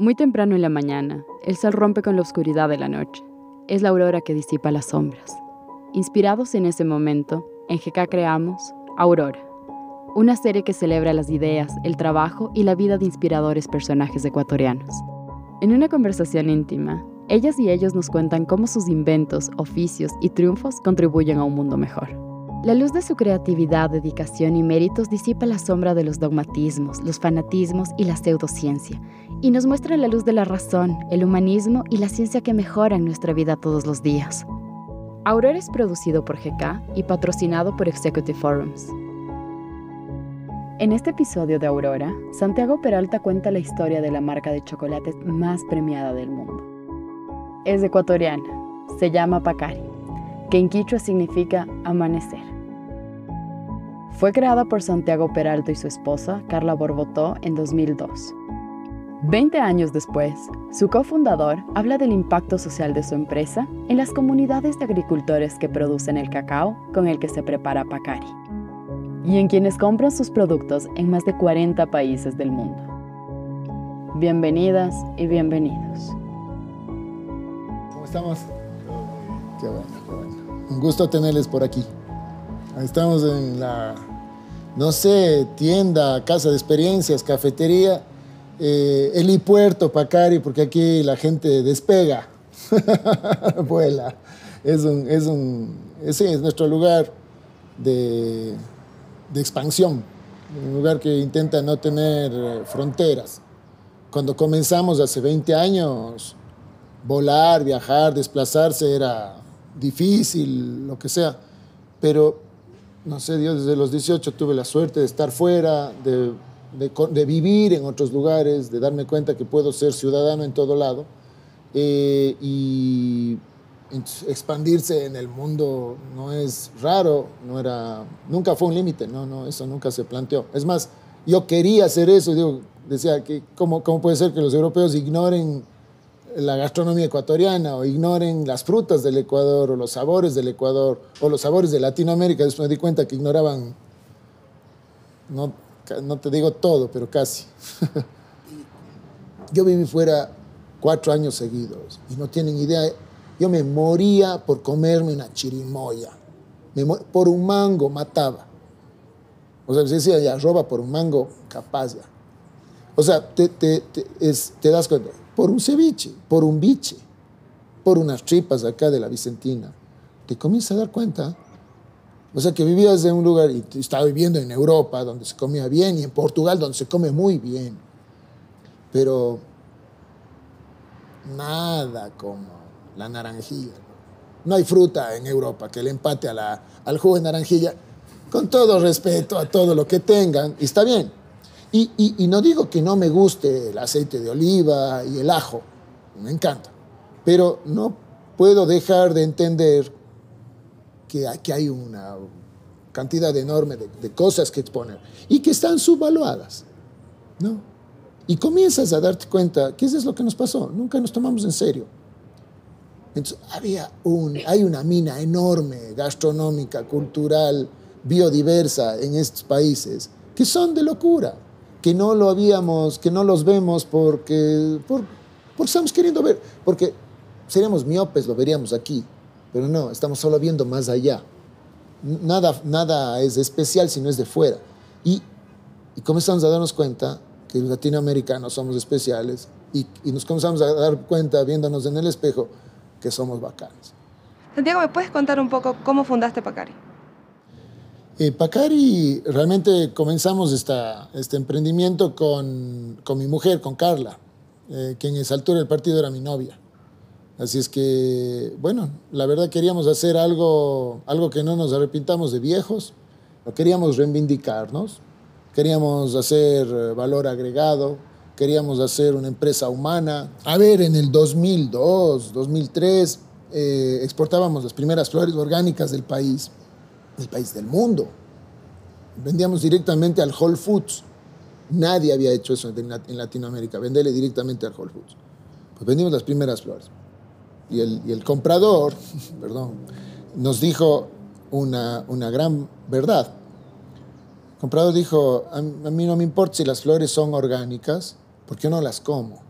Muy temprano en la mañana, el sol rompe con la oscuridad de la noche. Es la aurora que disipa las sombras. Inspirados en ese momento, en GK creamos Aurora, una serie que celebra las ideas, el trabajo y la vida de inspiradores personajes ecuatorianos. En una conversación íntima, ellas y ellos nos cuentan cómo sus inventos, oficios y triunfos contribuyen a un mundo mejor. La luz de su creatividad, dedicación y méritos disipa la sombra de los dogmatismos, los fanatismos y la pseudociencia, y nos muestra la luz de la razón, el humanismo y la ciencia que mejoran nuestra vida todos los días. Aurora es producido por GK y patrocinado por Executive Forums. En este episodio de Aurora, Santiago Peralta cuenta la historia de la marca de chocolates más premiada del mundo. Es ecuatoriana, se llama Pacari, que en quichua significa amanecer. Fue creada por Santiago Peralta y su esposa, Carla Borbotó, en 2002. Veinte años después, su cofundador habla del impacto social de su empresa en las comunidades de agricultores que producen el cacao con el que se prepara Pacari, y en quienes compran sus productos en más de 40 países del mundo. Bienvenidas y bienvenidos. ¿Cómo estamos? Qué bueno, qué bueno. Un gusto tenerles por aquí. Estamos en la no sé, tienda, casa de experiencias, cafetería, eh, helipuerto, Pacari, porque aquí la gente despega, vuela. Es un, es un, ese es nuestro lugar de, de expansión, un lugar que intenta no tener eh, fronteras. Cuando comenzamos hace 20 años, volar, viajar, desplazarse era difícil, lo que sea, pero no sé, Dios, desde los 18 tuve la suerte de estar fuera, de, de, vivir en otros lugares, de darme cuenta que puedo ser ciudadano en todo lado eh, y expandirse en el mundo no es raro, no era, nunca fue un límite, no, no, eso nunca se planteó. Es más, yo quería hacer eso, digo, decía que cómo, cómo puede ser que los europeos ignoren la gastronomía ecuatoriana o ignoren las frutas del Ecuador o los sabores del Ecuador o los sabores de Latinoamérica. Después me di cuenta que ignoraban, no, no te digo todo, pero casi. yo viví fuera cuatro años seguidos y no tienen idea. Yo me moría por comerme una chirimoya. por un mango mataba. O sea, se decía, ya roba por un mango, capaz ya. O sea, te, te, te, te das cuenta por un ceviche, por un biche, por unas tripas acá de la Vicentina. Te comienzas a dar cuenta. O sea, que vivías en un lugar y estaba viviendo en Europa, donde se comía bien, y en Portugal, donde se come muy bien. Pero nada como la naranjilla. No hay fruta en Europa que le empate al jugo de naranjilla, con todo respeto a todo lo que tengan, y está bien. Y, no digo que no me guste el aceite de oliva y el ajo, me encanta, pero no puedo dejar de entender que aquí hay una cantidad enorme de, cosas que exponer y que están subvaluadas, ¿no? Y comienzas a darte cuenta que eso es lo que nos pasó, nunca nos tomamos en serio. Entonces, había un, hay una mina enorme, gastronómica, cultural, biodiversa en estos países que son de locura que no lo habíamos, que no los vemos porque, por, porque estamos queriendo ver, porque seríamos miopes, lo veríamos aquí, pero no, estamos solo viendo más allá. Nada, nada es especial si no es de fuera. Y, y comenzamos a darnos cuenta que los latinoamericanos somos especiales y, y, nos comenzamos a dar cuenta viéndonos en el espejo que somos bacanes. Santiago, ¿me puedes contar un poco cómo fundaste Pacari? Eh, Pacari, realmente comenzamos esta, este emprendimiento con, con, mi mujer, con Carla, eh, que en esa altura del partido era mi novia. Así es que, bueno, la verdad queríamos hacer algo, algo que no nos arrepintamos de viejos, queríamos reivindicarnos, queríamos hacer eh, valor agregado, queríamos hacer una empresa humana. A ver, en el 2002, 2003, eh, exportábamos las primeras flores orgánicas del país el país del mundo. Vendíamos directamente al Whole Foods. Nadie había hecho eso en Latinoamérica, venderle directamente al Whole Foods. Pues vendimos las primeras flores. Y el, comprador, perdón, nos dijo una, gran verdad. El comprador dijo, a, mí no me importa si las flores son orgánicas, porque yo no las como.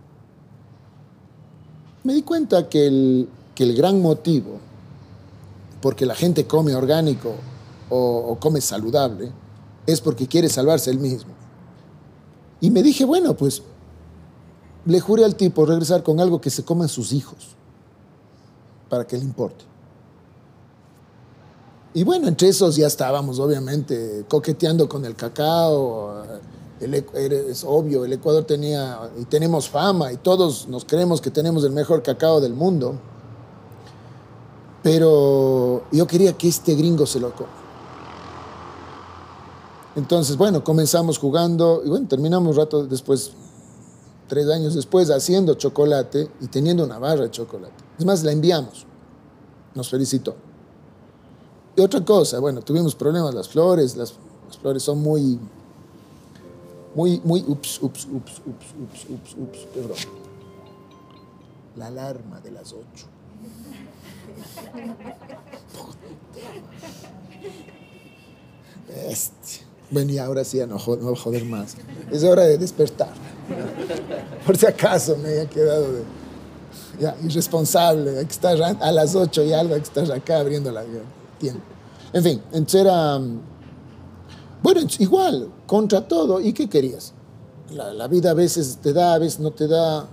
me di cuenta que el, que el gran motivo porque la gente come orgánico o, o come saludable es porque quiere salvarse él mismo. Y me dije, bueno, pues le juré al tipo regresar con algo que se coman sus hijos, para que le importe. Y bueno, entre esos ya estábamos, obviamente, coqueteando con el cacao. El, es obvio, el Ecuador tenía y tenemos fama y todos nos creemos que tenemos el mejor cacao del mundo. Pero yo quería que este gringo se lo coma. Entonces, bueno, comenzamos jugando y bueno, terminamos un rato después, tres años después, haciendo chocolate y teniendo una barra de chocolate. Es más, la enviamos. Nos felicitó. Y otra cosa, bueno, tuvimos problemas, las flores, las, flores son muy, muy, muy, ups, ups, ups, ups, ups, ups, ups, perdón. La alarma de las ocho. Bestia. Bueno, y ahora sí, no, no voy a joder más. Es hora de despertar. Por si acaso me haya quedado de, irresponsable. Hay que estar a las 8 y algo, hay que estar acá abriendo la tienda. En fin, entonces era. Bueno, igual, contra todo. ¿Y qué querías? La, vida a veces te da, a veces no te da.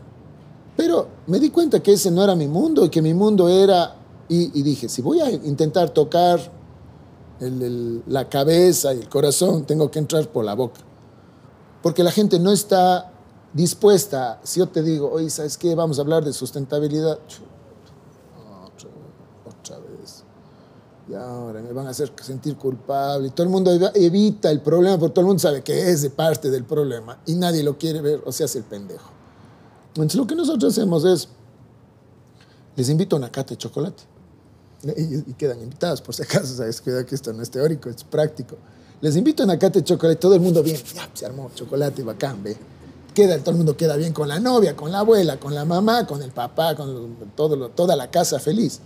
Pero me di cuenta que ese no era mi mundo y que mi mundo era. Y, dije, si voy a intentar tocar la cabeza y el corazón, tengo que entrar por la boca. Porque la gente no está dispuesta, si yo te digo, oye, ¿sabes qué? Vamos a hablar de sustentabilidad. Otra, otra vez. Y ahora me van a hacer sentir culpable. Y todo el mundo evita el problema, porque todo el mundo sabe que es de parte del problema y nadie lo quiere ver, o sea, hace el pendejo. Entonces, lo que nosotros hacemos es, les invito a una cata de chocolate. Y, y quedan invitados, por si acaso, sabes, cuidado que esto no es teórico, es práctico. Les invito a una cata de chocolate, todo el mundo bien, ya, se armó chocolate, bacán, ve. Queda, todo el mundo queda bien con la novia, con la abuela, con la mamá, con el papá, con todo, toda la casa feliz.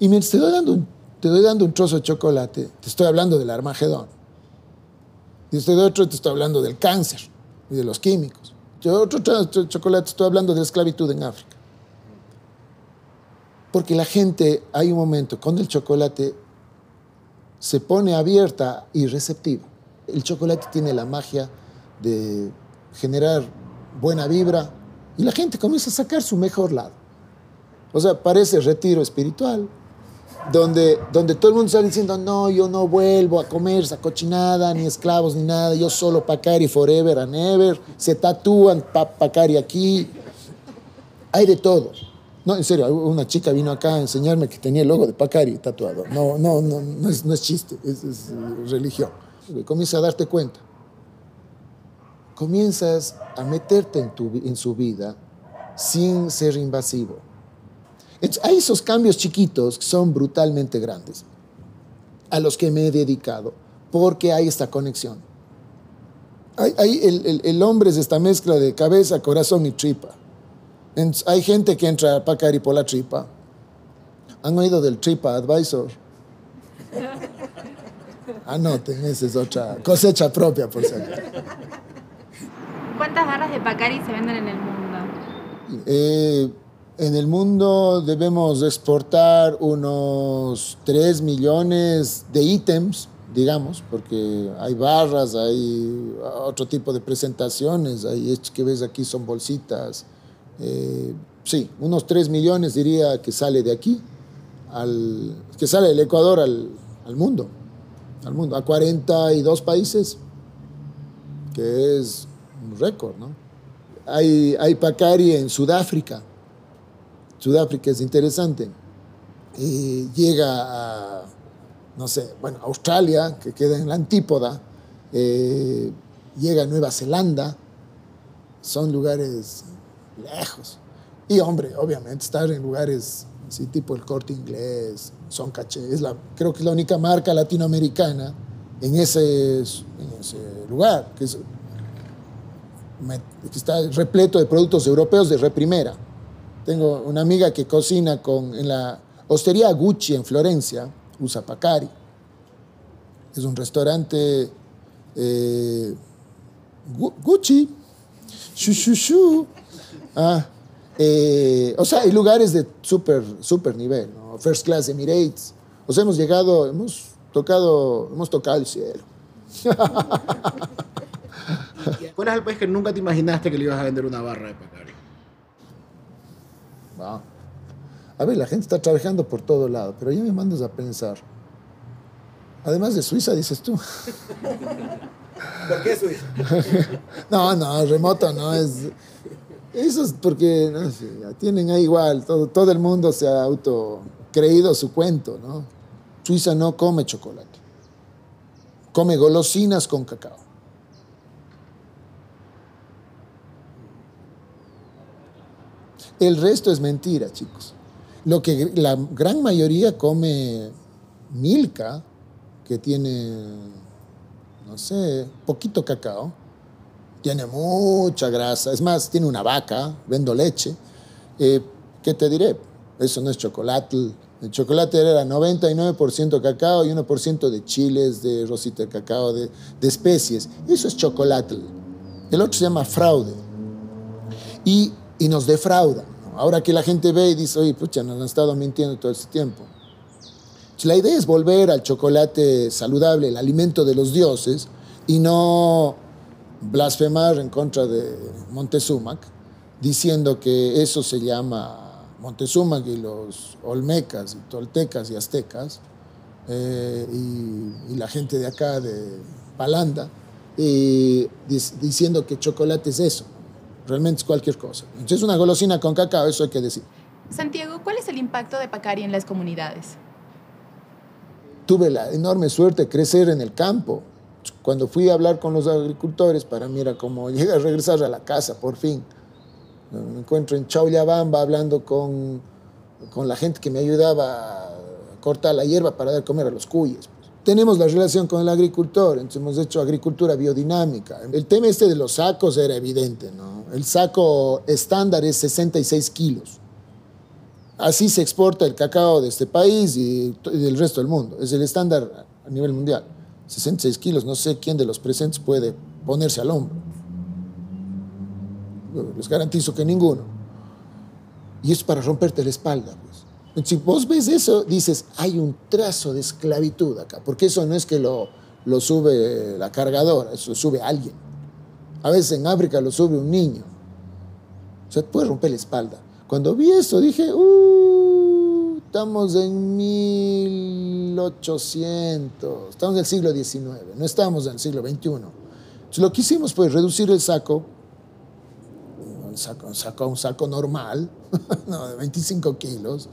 Y mientras te doy, dando un, te doy dando un trozo de chocolate, te estoy hablando del Armagedón. Y te doy otro, te estoy hablando del cáncer y de los químicos. Yo otro trozo de chocolate, estoy hablando de la esclavitud en África. Porque la gente, hay un momento, con el chocolate se pone abierta y receptiva. El chocolate tiene la magia de generar buena vibra y la gente comienza a sacar su mejor lado. O sea, parece retiro espiritual, donde, donde todo el mundo está diciendo, no, yo no vuelvo a comer esa cochinada, ni esclavos, ni nada, yo solo Pacari forever and ever, se tatúan pa Pacari aquí, hay de todo. No, en serio, una chica vino acá a enseñarme que tenía el logo de Pacari tatuado. No, no, no, no es, no es chiste, es, es religión. Comienza a darte cuenta. Comienzas a meterte en, tu, en su vida sin ser invasivo. Entonces, hay esos cambios chiquitos que son brutalmente grandes, a los que me he dedicado, porque hay esta conexión. Hay, hay el, el, el hombre es esta mezcla de cabeza, corazón y tripa. Entonces, hay gente que entra a Pacari por la tripa. ¿Han oído del Tripa Advisor? Anoten, esa es otra cosecha propia, por si. ¿Cuántas barras de Pacari se venden en el mundo? Eh, en el mundo debemos exportar unos 3 millones de ítems, digamos, porque hay barras, hay otro tipo de presentaciones, hay que ves aquí son bolsitas. Eh, sí, unos 3 millones diría que sale de aquí, al, que sale del Ecuador al, al mundo, al mundo, a 42 países, que es un récord, ¿no? Hay, hay Pacari en Sudáfrica. Sudáfrica es interesante. Y llega a, no sé, bueno, Australia, que queda en la antípoda. Eh, llega a Nueva Zelanda. Son lugares lejos. Y hombre, obviamente estar en lugares así tipo el corte inglés, son caché, es la, creo que es la única marca latinoamericana en ese, en ese lugar, que, es, está repleto de productos europeos de reprimera. Tengo una amiga que cocina con, en la hostería Gucci en Florencia, usa Pacari. Es un restaurante eh, Gucci, shu. Ah, Eh, o sea, hay lugares de súper super nivel, ¿no? First Class Emirates. O sea, hemos llegado, hemos tocado, hemos tocado el cielo. ¿Cuál es el país que nunca te imaginaste que le ibas a vender una barra de Pacari? A ver, la gente está trabajando por todo lado, pero ya me mandas a pensar. Además de Suiza, dices tú. ¿Por qué Suiza? no, no, remoto no es. Eso es porque tienen ahí igual, todo, todo el mundo se ha auto creído su cuento, ¿no? Suiza no come chocolate, come golosinas con cacao. El resto es mentira, chicos. Lo que la gran mayoría come milka, que tiene, no sé, poquito cacao, tiene mucha grasa, es más, tiene una vaca, vendo leche. Eh, ¿Qué te diré? Eso no es chocolate. El chocolate era 99% cacao y 1% de chiles, de rosita de cacao, de, de especies. Eso es chocolate. El otro se llama fraude. Y, y nos defrauda. Ahora que la gente ve y dice, oye, pucha, nos han estado mintiendo todo este tiempo. La idea es volver al chocolate saludable, el alimento de los dioses, y no blasfemar en contra de Montezuma, diciendo que eso se llama Montezuma y los olmecas y toltecas y aztecas, eh, y, la gente de acá de Palanda, diciendo que chocolate es eso. Realmente es cualquier cosa. Entonces, es una golosina con cacao, eso hay que decir. Santiago, ¿cuál es el impacto de Pacari en las comunidades? Tuve la enorme suerte de crecer en el campo. Cuando fui a hablar con los agricultores, para mí era como llegar a regresar a la casa, por fin. Me encuentro en Chaullabamba hablando con, con la gente que me ayudaba a cortar la hierba para dar comer a los cuyes tenemos la relación con el agricultor, entonces hemos hecho agricultura biodinámica. El tema este de los sacos era evidente, ¿no? El saco estándar es 66 kilos. Así se exporta el cacao de este país y del resto del mundo. Es el estándar a nivel mundial. 66 kilos, no sé quién de los presentes puede ponerse al hombro. Les garantizo que ninguno. Y es para romperte la espalda. Pues. Si vos ves eso, dices, hay un trazo de esclavitud acá, porque eso no es que lo, lo sube la cargadora, eso sube alguien. A veces en África lo sube un niño. O sea, puede romper la espalda. Cuando vi eso dije, uh, estamos en 1800, estamos en el siglo XIX, no estamos en el siglo XXI. Entonces lo que hicimos fue reducir el saco, un saco, un saco, un saco normal, no, de 25 kilos,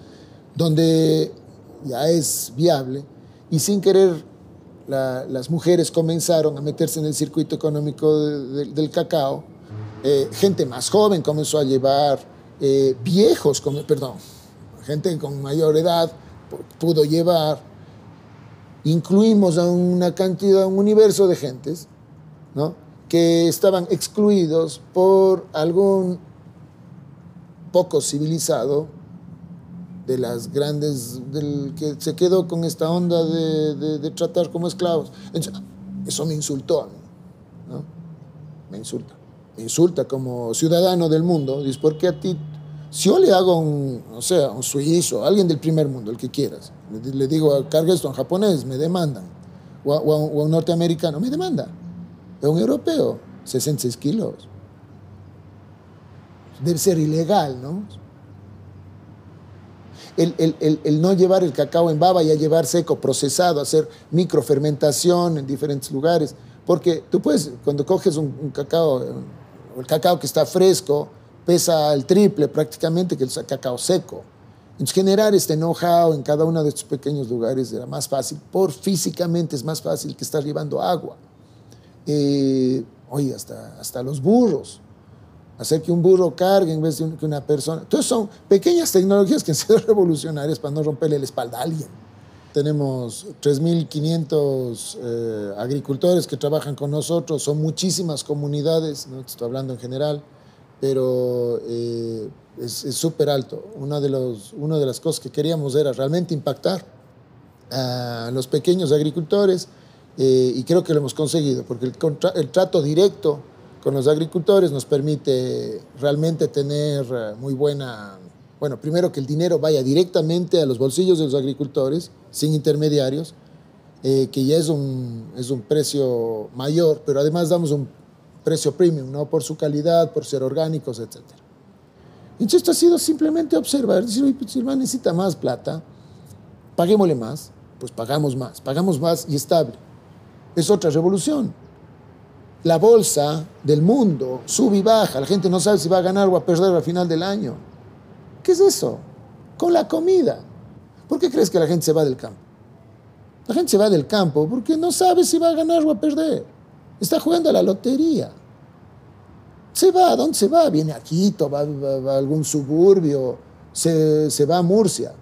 donde ya es viable. Y sin querer las mujeres comenzaron a meterse en el circuito económico del cacao, eh, gente más joven comenzó a llevar, eh, viejos, perdón, gente con mayor edad pudo llevar, incluimos a una cantidad, un universo de gentes, ¿no? que estaban excluidos por algún poco civilizado de las grandes, del que se quedó con esta onda de, de, tratar como esclavos. eso me insultó a mí, ¿no? Me insulta. Me insulta como ciudadano del mundo. Dice, ¿por qué a ti? Si yo le hago un, o sea, un suizo, alguien del primer mundo, el que quieras, le, digo, carga esto en japonés, me demandan. O a, un norteamericano, me demanda. A un europeo, 66 kilos. Debe ser ilegal, ¿no? El, no llevar el cacao en baba y a llevar seco, procesado, hacer microfermentación en diferentes lugares. Porque tú puedes, cuando coges un, cacao, el cacao que está fresco, pesa el triple prácticamente que el cacao seco. Entonces, generar este know-how en cada uno de estos pequeños lugares era más fácil, por físicamente es más fácil que estar llevando agua. Eh, oye, hasta, hasta los burros hacer que un burro cargue en vez de que una persona. Entonces son pequeñas tecnologías que han sido revolucionarias para no romperle la espalda a alguien. Tenemos 3.500 eh, agricultores que trabajan con nosotros, son muchísimas comunidades, no estoy hablando en general, pero eh, es súper alto. Una de, los, una de las cosas que queríamos era realmente impactar a los pequeños agricultores eh, y creo que lo hemos conseguido, porque el, el trato directo con los agricultores nos permite realmente tener eh, muy buena, bueno, primero que el dinero vaya directamente a los bolsillos de los agricultores, sin intermediarios, eh, que ya es un, es un precio mayor, pero además damos un precio premium, ¿no? Por su calidad, por ser orgánicos, etc. Entonces esto ha sido simplemente observar, decir, pues, si el necesita más plata, paguémosle más, pues pagamos más, pagamos más y estable. Es otra revolución. La bolsa del mundo sube y baja, la gente no sabe si va a ganar o a perder al final del año. ¿Qué es eso? Con la comida. ¿Por qué crees que la gente se va del campo? La gente se va del campo porque no sabe si va a ganar o a perder. Está jugando a la lotería. Se va, ¿a dónde se va? Viene a Quito, va, a algún suburbio, se, se va a Murcia.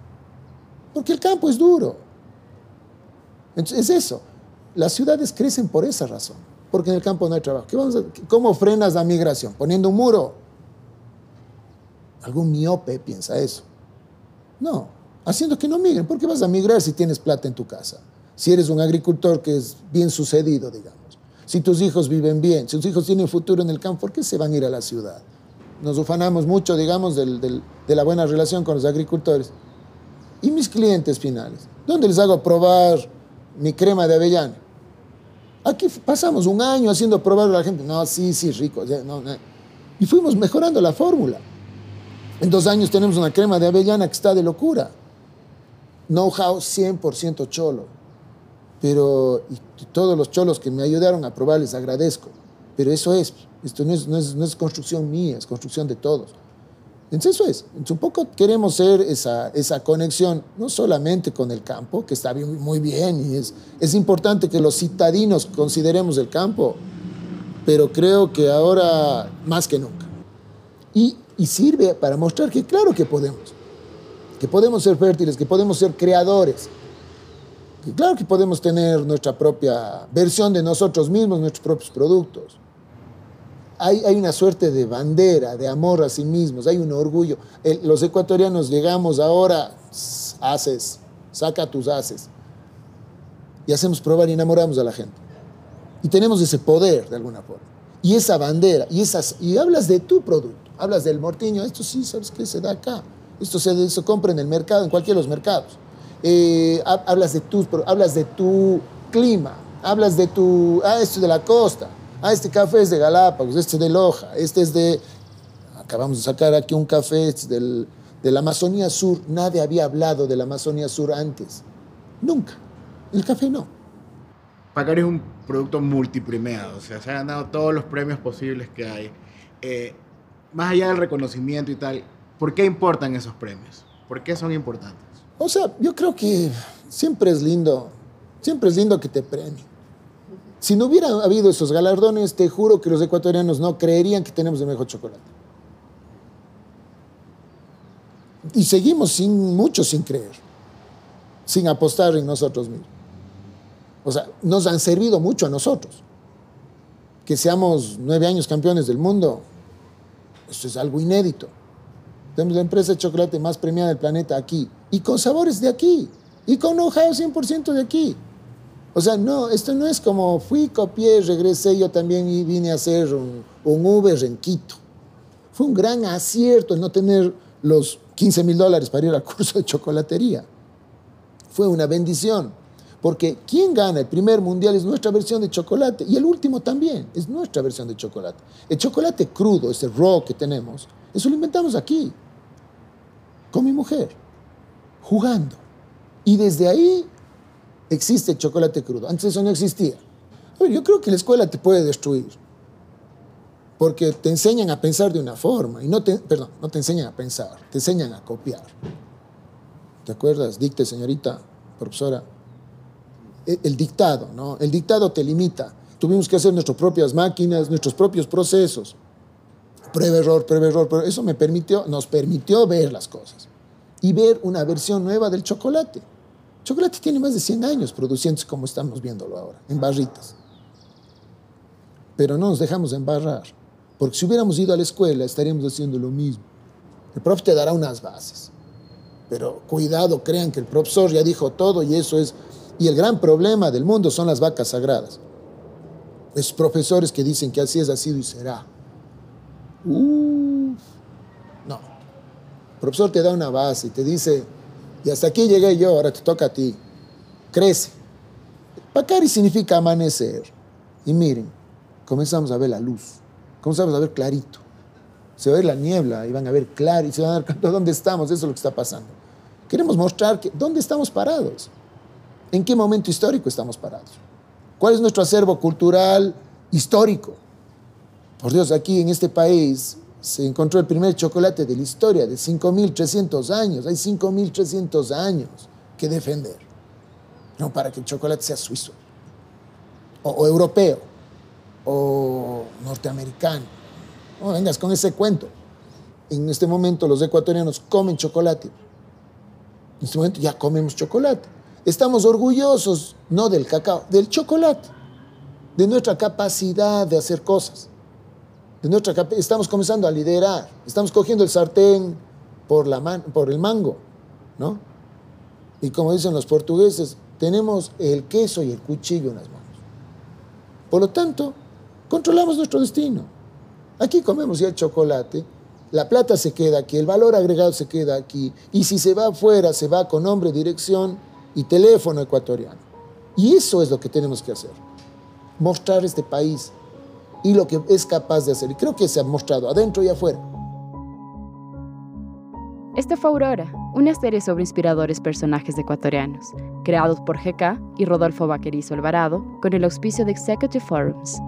Porque el campo es duro. Entonces, es eso. Las ciudades crecen por esa razón, porque en el campo no hay trabajo. ¿Qué vamos a, ¿Cómo frenas la migración? Poniendo un muro. Algún miope piensa eso. No, haciendo que no migren. ¿Por qué vas a migrar si tienes plata en tu casa? Si eres un agricultor que es bien sucedido, digamos. Si tus hijos viven bien, si tus hijos tienen futuro en el campo, ¿por qué se van a ir a la ciudad? Nos ufanamos mucho, digamos, del, del, de la buena relación con los agricultores. ¿Y mis clientes finales? ¿Dónde les hago probar mi crema de avellana? Aquí pasamos un año haciendo probar a la gente. No, sí, sí, rico. No, no. Y fuimos mejorando la fórmula. En dos años tenemos una crema de avellana que está de locura. Know-how 100% cholo pero y todos los cholos que me ayudaron a probar les agradezco. Pero eso es, esto no es, no es, no es construcción mía, es construcción de todos. Entonces eso es, un poco queremos ser esa, esa conexión, no solamente con el campo, que está bien, muy bien y es, es importante que los citadinos consideremos el campo, pero creo que ahora más que nunca. Y, y sirve para mostrar que claro que podemos, que podemos ser fértiles, que podemos ser creadores, claro que podemos tener nuestra propia versión de nosotros mismos, nuestros propios productos. Hay, hay una suerte de bandera, de amor a sí mismos, hay un orgullo. los ecuatorianos llegamos ahora, haces, saca tus haces. Y hacemos probar y enamoramos a la gente. Y tenemos ese poder de alguna forma. Y esa bandera, y, esas, y hablas de tu producto, hablas del mortiño, esto sí, ¿sabes qué? Se da acá. Esto se, se compra en el mercado, en cualquiera de los mercados eh, hablas, de tu, hablas de tu clima, hablas de tu, ah, esto es de la costa, ah, este café es de Galápagos, este es de Loja, este es de, acabamos de sacar aquí un café este del, de la Amazonía Sur, nadie había hablado de la Amazonía Sur antes, nunca, el café no. Pacari es un producto multipremiado, o sea, se ha ganado todos los premios posibles que hay. Eh, más allá del reconocimiento y tal, ¿por qué importan esos premios? ¿Por qué son importantes? O sea, yo creo que siempre es lindo, siempre es lindo que te premien. Si no hubiera habido esos galardones, te juro que los ecuatorianos no creerían que tenemos el mejor chocolate. Y seguimos sin mucho sin creer, sin apostar en nosotros mismos. O sea, nos han servido mucho a nosotros. Que seamos nueve años campeones del mundo, esto es algo inédito. Tenemos la empresa de chocolate más premiada del planeta aquí y con sabores de aquí y con know-how 100% de aquí. O sea, no, esto no es como fui, copié, regresé, yo también vine a hacer un, Uber en Quito. Fue un gran acierto el no tener los 15 mil dólares para ir al curso de chocolatería. Fue una bendición, porque quien gana el primer mundial es nuestra versión de chocolate y el último también es nuestra versión de chocolate. El chocolate crudo, ese raw que tenemos, eso lo inventamos aquí, con mi mujer jugando. Y desde ahí existe el chocolate crudo. Antes eso no existía. Yo creo que la escuela te puede destruir. Porque te enseñan a pensar de una forma. Y no te, perdón, no te enseñan a pensar, te enseñan a copiar. ¿Te acuerdas? Dicte, señorita profesora. El, el dictado, ¿no? El dictado te limita. Tuvimos que hacer nuestras propias máquinas, nuestros propios procesos. Prueba, error, prueba, error, pero eso me permitió, nos permitió ver las cosas y ver una versión nueva del chocolate. Chocolate tiene más de 100 años produciéndose como estamos viéndolo ahora, en barritas. Pero no nos dejamos embarrar, porque si hubiéramos ido a la escuela estaríamos haciendo lo mismo. El profe te dará unas bases, pero cuidado, crean que el profesor ya dijo todo y eso es... Y el gran problema del mundo son las vacas sagradas. Esos profesores que dicen que así es, sido y será. No. El profesor te da una base y te dice, y hasta aquí llegué yo, ahora te toca a ti. Crece. Pacari significa amanecer. Y miren, comenzamos a ver la luz, comenzamos a ver clarito. Se va a ver la niebla y van a ver claro y se van a dar cuenta dónde estamos, eso es lo que está pasando. Queremos mostrar que, dónde estamos parados, en qué momento histórico estamos parados, cuál es nuestro acervo cultural histórico. Por Dios, aquí en este país se encontró el primer chocolate de la historia, de 5.300 años. Hay 5.300 años que defender. No para que el chocolate sea suizo, o, o europeo, o norteamericano. No vengas con ese cuento. En este momento los ecuatorianos comen chocolate. En este momento ya comemos chocolate. Estamos orgullosos, no del cacao, del chocolate, de nuestra capacidad de hacer cosas. De nuestra estamos comenzando a liderar. Estamos cogiendo el sartén por, la man- por el mango, ¿no? Y como dicen los portugueses, tenemos el queso y el cuchillo en las manos. Por lo tanto, controlamos nuestro destino. Aquí comemos ya el chocolate, la plata se queda aquí, el valor agregado se queda aquí, y si se va afuera, se va con nombre, dirección y teléfono ecuatoriano. Y eso es lo que tenemos que hacer, mostrar este país y lo que es capaz de hacer. Y creo que se ha mostrado adentro y afuera. Esta fue Aurora, una serie sobre inspiradores personajes ecuatorianos, creados por GK y Rodolfo Vaquerizo Alvarado con el auspicio de Executive Forums.